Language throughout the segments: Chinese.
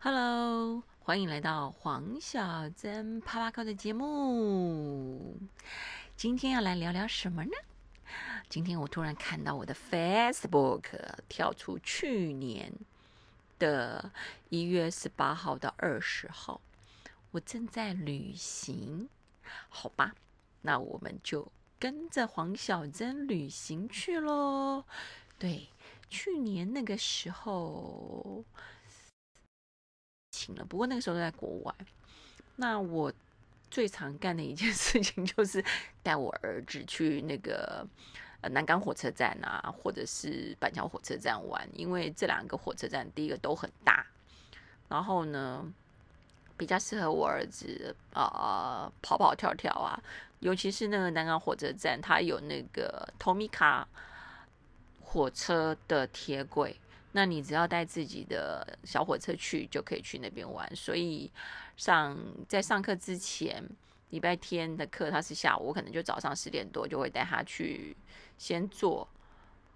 Hello，欢迎来到黄小珍啪啪课的节目。今天要来聊聊什么呢？今天我突然看到我的 Facebook 跳出去年的一月十八号到二十号，我正在旅行，好吧，那我们就跟着黄小珍旅行去喽。对，去年那个时候。不过那个时候都在国外。那我最常干的一件 事情就是带我儿子去那个呃南港火车站啊，或者是板桥火车站玩，因为这两个火车站第一个都很大，然后呢比较适合我儿子啊跑跑跳跳啊，尤其是那个南港火车站，它有那个 Tomica 火车的铁轨。那你只要带自己的小火车去，就可以去那边玩。所以上在上课之前，礼拜天的课他是下午，我可能就早上十点多就会带他去先坐。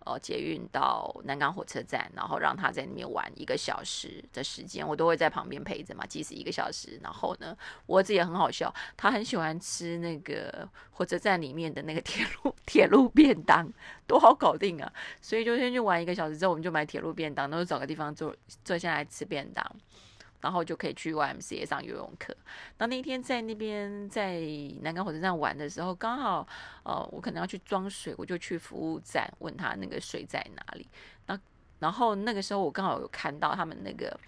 呃，捷运到南港火车站，然后让他在那边玩一个小时的时间，我都会在旁边陪着嘛，即使一个小时。然后呢，我儿子也很好笑，他很喜欢吃那个火车站里面的那个铁路铁路便当，多好搞定啊！所以就先去玩一个小时之后，我们就买铁路便当，然后找个地方坐坐下来吃便当。然后就可以去 YMCA 上游泳课。那那天在那边在南港火车站玩的时候，刚好呃我可能要去装水，我就去服务站问他那个水在哪里。那然后那个时候我刚好有看到他们那个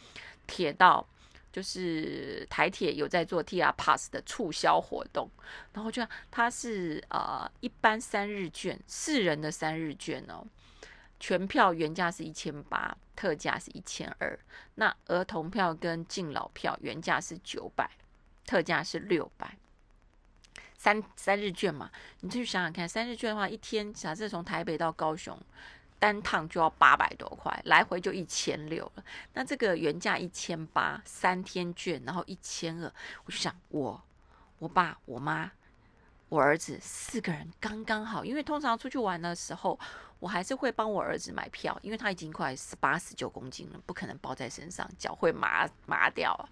铁道，就是台铁有在做 TR Pass 的促销活动。然后就它是呃一般三日券，四人的三日券哦。全票原价是一千八，特价是一千二。那儿童票跟敬老票原价是九百，特价是六百。三三日券嘛，你去想想看，三日券的话，一天假设从台北到高雄单趟就要八百多块，来回就一千六了。那这个原价一千八，三天券然后一千二，我就想我我爸我妈。我儿子四个人刚刚好，因为通常出去玩的时候，我还是会帮我儿子买票，因为他已经快十八十九公斤了，不可能包在身上，脚会麻麻掉啊。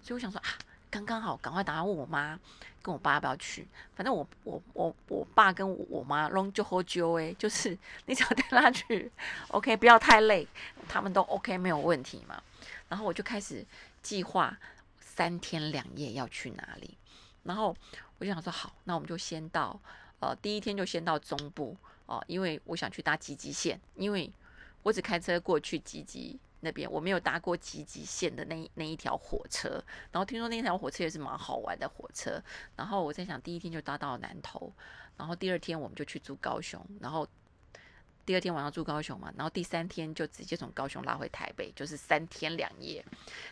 所以我想说啊，刚刚好，赶快打电话问我妈跟我爸要不要去。反正我我我我爸跟我妈拢就喝酒哎，就是你只要带他去，OK，不要太累，他们都 OK 没有问题嘛。然后我就开始计划三天两夜要去哪里。然后我就想说，好，那我们就先到，呃，第一天就先到中部哦，因为我想去搭吉吉线，因为我只开车过去吉吉那边，我没有搭过吉吉线的那那一条火车。然后听说那条火车也是蛮好玩的火车。然后我在想，第一天就搭到南投，然后第二天我们就去住高雄，然后第二天晚上住高雄嘛，然后第三天就直接从高雄拉回台北，就是三天两夜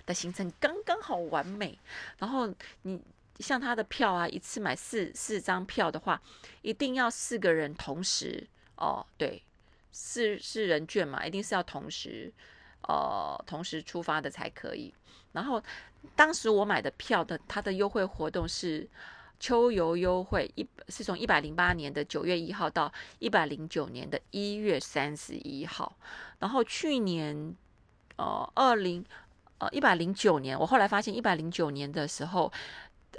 的行程，刚刚好完美。然后你。像他的票啊，一次买四四张票的话，一定要四个人同时哦，对，四四人券嘛，一定是要同时，呃，同时出发的才可以。然后当时我买的票的，它的优惠活动是秋游优惠，一是从一百零八年的九月一号到一百零九年的一月三十一号。然后去年，呃，二零呃一百零九年，我后来发现一百零九年的时候。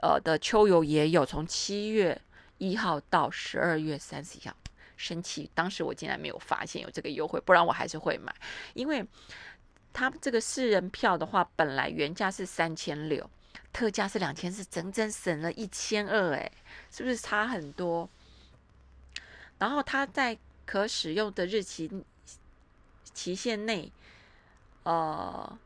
呃的秋游也有从七月一号到十二月三十一号，生气！当时我竟然没有发现有这个优惠，不然我还是会买。因为他这个四人票的话，本来原价是三千六，特价是两千四，整整省了一千二，哎，是不是差很多？然后他在可使用的日期期限内，呃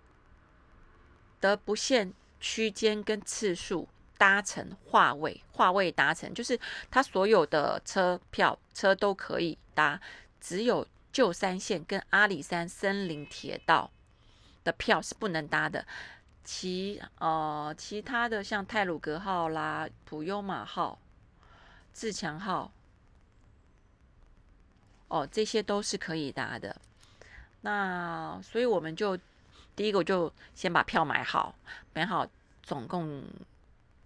的不限区间跟次数。搭乘化位，化位搭乘就是他所有的车票车都可以搭，只有旧山线跟阿里山森林铁道的票是不能搭的。其呃其他的像泰鲁格号啦、普悠马号、自强号，哦这些都是可以搭的。那所以我们就第一个我就先把票买好，买好总共。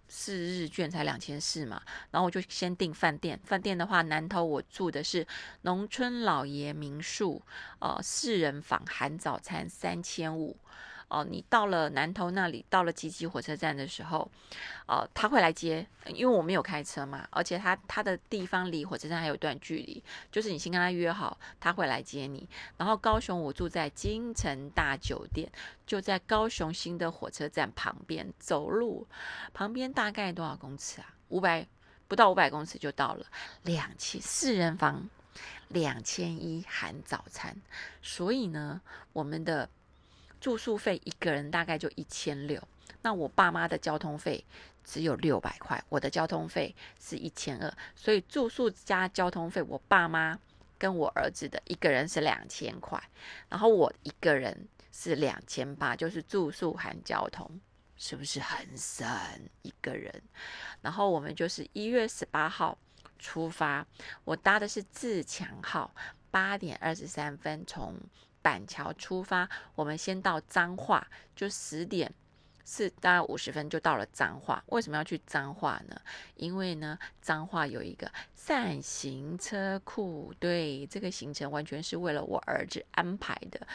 四日券才两千四嘛，然后我就先订饭店。饭店的话，南头我住的是农村老爷民宿，呃，四人房含早餐三千五，哦，你到了南投那里，到了吉吉火车站的时候，哦，他会来接，因为我没有开车嘛，而且他他的地方离火车站还有段距离，就是你先跟他约好，他会来接你。然后高雄我住在金城大酒店，就在高雄新的火车站旁边，走路旁边大概多少公尺啊？五百不到五百公尺就到了，两千四人房。两千一含早餐，所以呢，我们的住宿费一个人大概就一千六。那我爸妈的交通费只有六百块，我的交通费是一千二，所以住宿加交通费，我爸妈跟我儿子的一个人是两千块，然后我一个人是两千八，就是住宿含交通，是不是很省一个人？然后我们就是一月十八号。出发，我搭的是自强号，八点二十三分从板桥出发。我们先到彰化，就十点是大概五十分就到了彰化。为什么要去彰化呢？因为呢，彰化有一个扇形车库，对，这个行程完全是为了我儿子安排的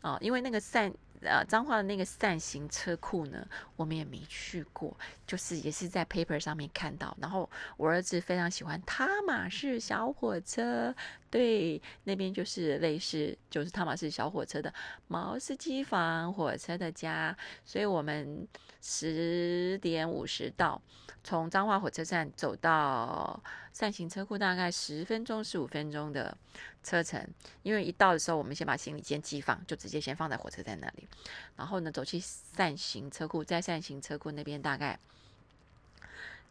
啊，因为那个扇。呃，彰化的那个扇形车库呢，我们也没去过，就是也是在 paper 上面看到。然后我儿子非常喜欢汤马士小火车，对，那边就是类似就是汤马士小火车的毛斯机房火车的家，所以我们十点五十到，从彰化火车站走到扇形车库大概十分钟十五分钟的。车程，因为一到的时候，我们先把行李先寄放，就直接先放在火车站那里。然后呢，走去扇形车库，在扇形车库那边大概，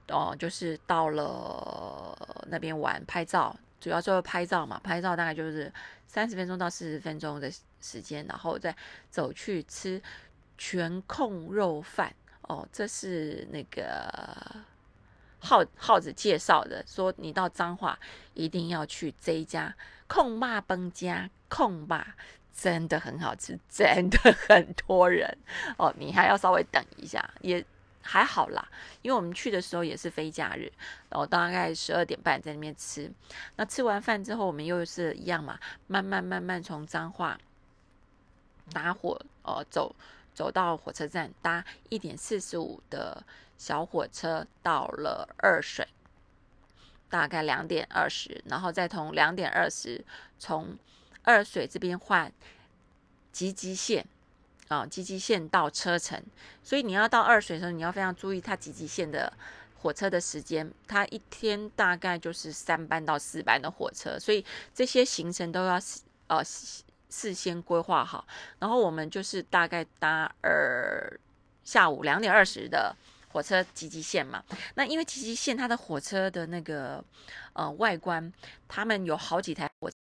哦，就是到了那边玩拍照，主要就是拍照嘛，拍照大概就是三十分钟到四十分钟的时间，然后再走去吃全控肉饭。哦，这是那个。耗耗子介绍的，说你到彰化一定要去这一家控霸崩家控霸，真的很好吃，真的很多人哦，你还要稍微等一下，也还好啦，因为我们去的时候也是非假日，然后大概十二点半在那边吃，那吃完饭之后，我们又是一样嘛，慢慢慢慢从彰化搭火哦走。走到火车站，搭一点四十五的小火车到了二水，大概两点二十，然后再从两点二十从二水这边换吉吉线啊，吉吉线到车城。所以你要到二水的时候，你要非常注意它吉吉线的火车的时间，它一天大概就是三班到四班的火车，所以这些行程都要事呃。事先规划好，然后我们就是大概搭二下午两点二十的火车吉吉线嘛。那因为吉吉线它的火车的那个呃外观，他们有好几台火车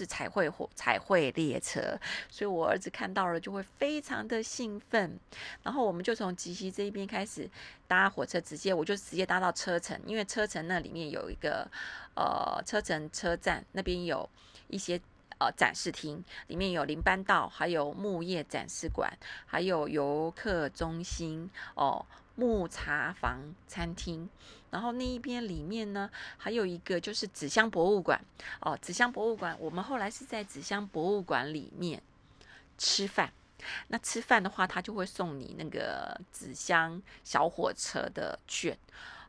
是彩绘火彩绘列车，所以我儿子看到了就会非常的兴奋。然后我们就从吉西这一边开始搭火车，直接我就直接搭到车城，因为车城那里面有一个呃车城车站那边有一些。呃，展示厅里面有林班道，还有木业展示馆，还有游客中心哦，木茶房餐厅。然后那一边里面呢，还有一个就是纸箱博物馆哦，纸箱博物馆。我们后来是在纸箱博物馆里面吃饭。那吃饭的话，他就会送你那个纸箱小火车的券，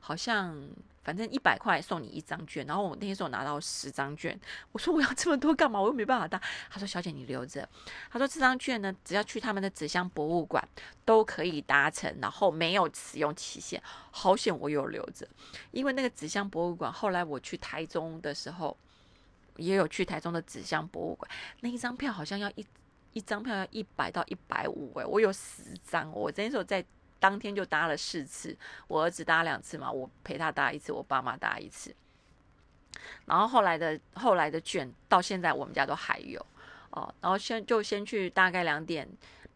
好像。反正一百块送你一张券，然后我那天时候拿到十张券，我说我要这么多干嘛？我又没办法搭。他说小姐你留着。他说这张券呢，只要去他们的纸箱博物馆都可以搭乘，然后没有使用期限。好险我有留着，因为那个纸箱博物馆后来我去台中的时候，也有去台中的纸箱博物馆，那一张票好像要一一张票要一百到一百五哎，我有十张，我那时候在。当天就搭了四次，我儿子搭两次嘛，我陪他搭一次，我爸妈搭一次。然后后来的后来的券到现在我们家都还有哦。然后先就先去大概两点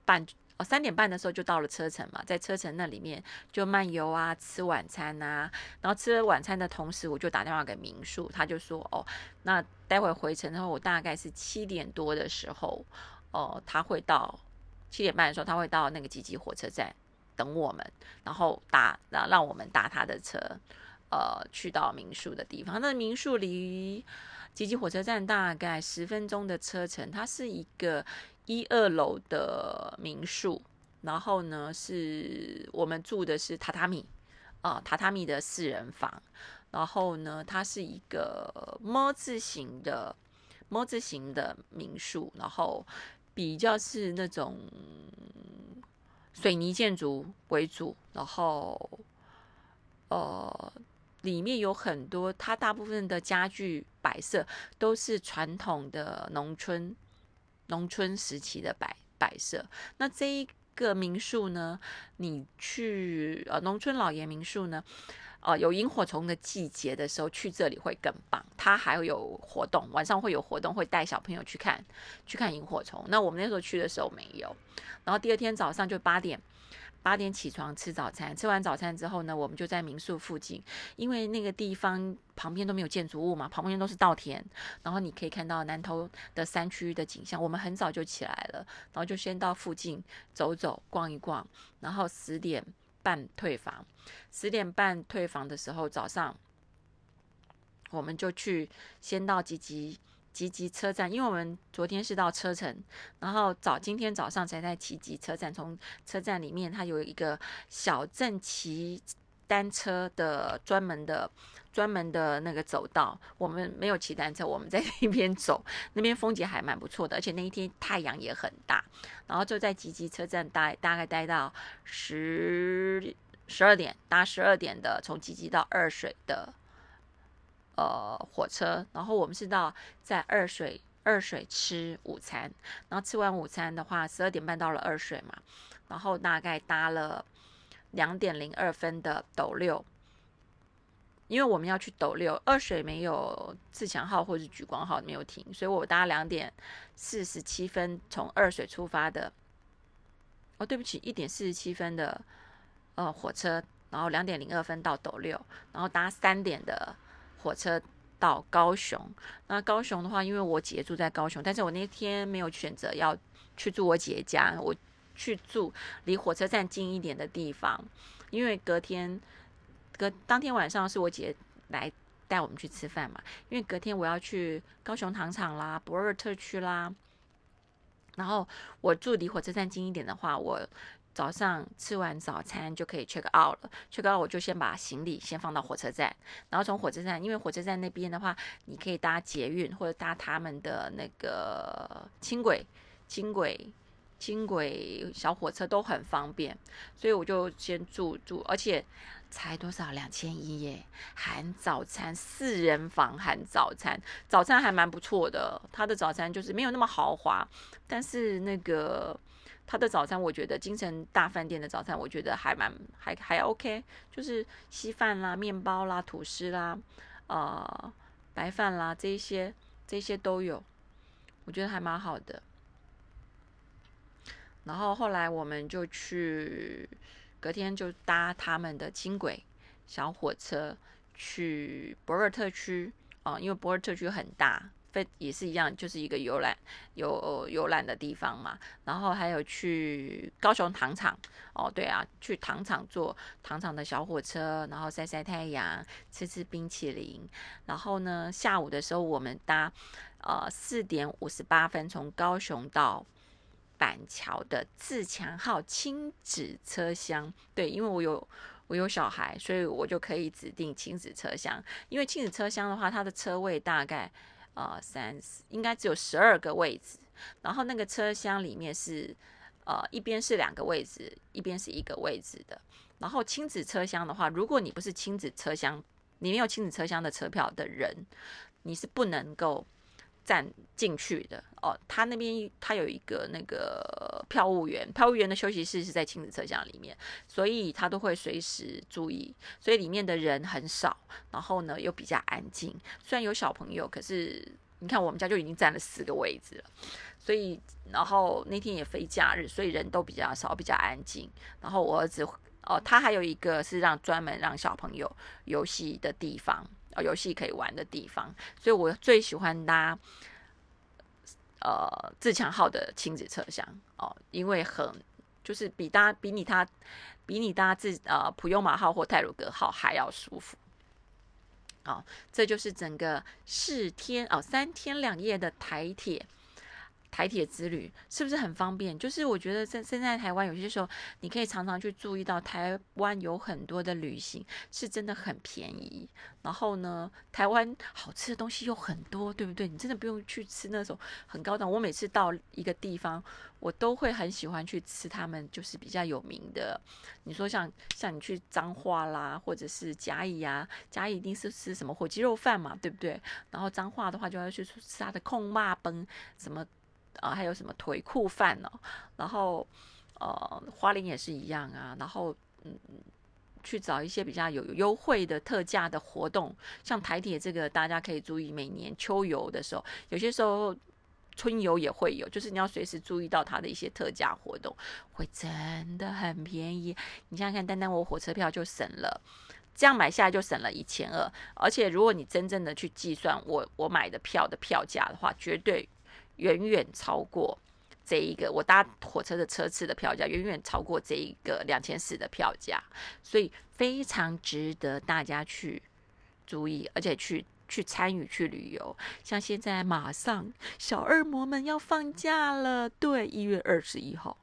半哦三点半的时候就到了车城嘛，在车城那里面就漫游啊，吃晚餐啊。然后吃了晚餐的同时，我就打电话给民宿，他就说哦，那待会回程的话，我大概是七点多的时候哦，他会到七点半的时候他会到那个吉吉火车站。等我们，然后搭让让我们搭他的车，呃，去到民宿的地方。那民宿离吉吉火车站大概十分钟的车程，它是一个一二楼的民宿，然后呢是我们住的是榻榻米啊，榻榻米的四人房，然后呢它是一个么字形的么字形的民宿，然后比较是那种水泥建筑为主，然后呃。里面有很多，它大部分的家具摆设都是传统的农村农村时期的摆摆设。那这一个民宿呢，你去呃农村老爷民宿呢，呃有萤火虫的季节的时候去这里会更棒。它还有活动，晚上会有活动，会带小朋友去看去看萤火虫。那我们那时候去的时候没有。然后第二天早上就八点。八点起床吃早餐，吃完早餐之后呢，我们就在民宿附近，因为那个地方旁边都没有建筑物嘛，旁边都是稻田，然后你可以看到南头的山区的景象。我们很早就起来了，然后就先到附近走走、逛一逛，然后十点半退房。十点半退房的时候，早上我们就去先到吉吉。吉吉车站，因为我们昨天是到车城，然后早今天早上才在吉吉车站。从车站里面，它有一个小镇骑单车的专门的专门的那个走道。我们没有骑单车，我们在 那边走，那边风景还蛮不错的，而且那一天太阳也很大。然后就在吉吉车站待，大概待到十十二点，搭十二点的从吉吉到二水的。呃，火车，然后我们是到在二水二水吃午餐，然后吃完午餐的话，十二点半到了二水嘛，然后大概搭了两点零二分的斗六，因为我们要去斗六，二水没有自强号或者莒光号没有停，所以我搭两点四十七分从二水出发的，哦，对不起，一点四十七分的呃火车，然后两点零二分到斗六，然后搭三点的。火车到高雄，那高雄的话，因为我姐姐住在高雄，但是我那天没有选择要去住我姐姐家，我去住离火车站近一点的地方，因为隔天隔当天晚上是我姐来带我们去吃饭嘛，因为隔天我要去高雄糖厂啦、博尔特区啦，然后我住离火车站近一点的话，我。早上吃完早餐就可以 check out 了，check out 我就先把行李先放到火车站，然后从火车站，因为火车站那边的话，你可以搭捷运或者搭他们的那个轻轨、轻轨、轻轨小火车都很方便，所以我就先住住，而且才多少两千一耶，含早餐四人房含早餐，早餐还蛮不错的，他的早餐就是没有那么豪华，但是那个。他的早餐，我觉得京城大饭店的早餐，我觉得还蛮还还 OK，就是稀饭啦、面包啦、吐司啦、呃白饭啦这一些这些都有，我觉得还蛮好的。然后后来我们就去，隔天就搭他们的轻轨小火车去博尔特区啊，因为博尔特区很大。非也是一样，就是一个游览有游览的地方嘛。然后还有去高雄糖厂哦，对啊，去糖厂坐糖厂的小火车，然后晒晒太阳，吃吃冰淇淋。然后呢，下午的时候我们搭呃四点五十八分从高雄到板桥的自强号亲子车厢。对，因为我有我有小孩，所以我就可以指定亲子车厢。因为亲子车厢的话，它的车位大概。呃，三应该只有十二个位置，然后那个车厢里面是，呃，一边是两个位置，一边是一个位置的。然后亲子车厢的话，如果你不是亲子车厢，你没有亲子车厢的车票的人，你是不能够站进去的哦。他那边他有一个那个票务员，票务员的休息室是在亲子车厢里面，所以他都会随时注意，所以里面的人很少，然后呢又比较安静。虽然有小朋友，可是你看我们家就已经占了四个位置了，所以然后那天也非假日，所以人都比较少，比较安静。然后我儿子哦，他还有一个是让专门让小朋友游戏的地方。哦，游戏可以玩的地方，所以我最喜欢搭呃自强号的亲子车厢哦，因为很就是比搭比你搭比你搭自呃普悠马号或泰鲁格号还要舒服。好，这就是整个四天哦三天两夜的台铁。台铁之旅是不是很方便？就是我觉得在现在台湾有些时候，你可以常常去注意到台湾有很多的旅行是真的很便宜。然后呢，台湾好吃的东西又很多，对不对？你真的不用去吃那种很高档。我每次到一个地方，我都会很喜欢去吃他们就是比较有名的。你说像像你去彰化啦，或者是嘉义啊，嘉义一定是吃什么火鸡肉饭嘛，对不对？然后彰化的话就要去吃他的控骂崩什么。啊，还有什么腿裤饭哦？然后，呃，花莲也是一样啊。然后，嗯，去找一些比较有优惠的特价的活动，像台铁这个，大家可以注意，每年秋游的时候，有些时候春游也会有，就是你要随时注意到它的一些特价活动，会真的很便宜。你想想看，单单我火车票就省了，这样买下来就省了一千二。而且，如果你真正的去计算我我买的票的票价的话，绝对。远远超过这一个我搭火车的车次的票价，远远超过这一个两千四的票价，所以非常值得大家去注意，而且去去参与去旅游。像现在马上小恶魔们要放假了，对，一月二十一号，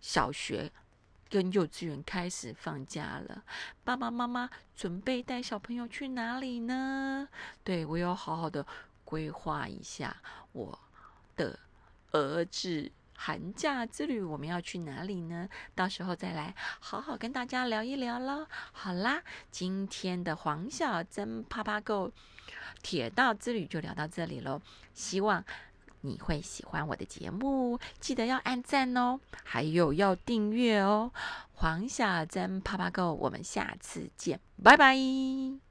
小学跟幼稚园开始放假了。爸爸妈妈准备带小朋友去哪里呢？对我要好好的规划一下我。的儿子寒假之旅，我们要去哪里呢？到时候再来好好跟大家聊一聊喽。好啦，今天的黄小珍啪啪狗铁道之旅就聊到这里喽。希望你会喜欢我的节目，记得要按赞哦，还有要订阅哦。黄小珍啪啪购，我们下次见，拜拜。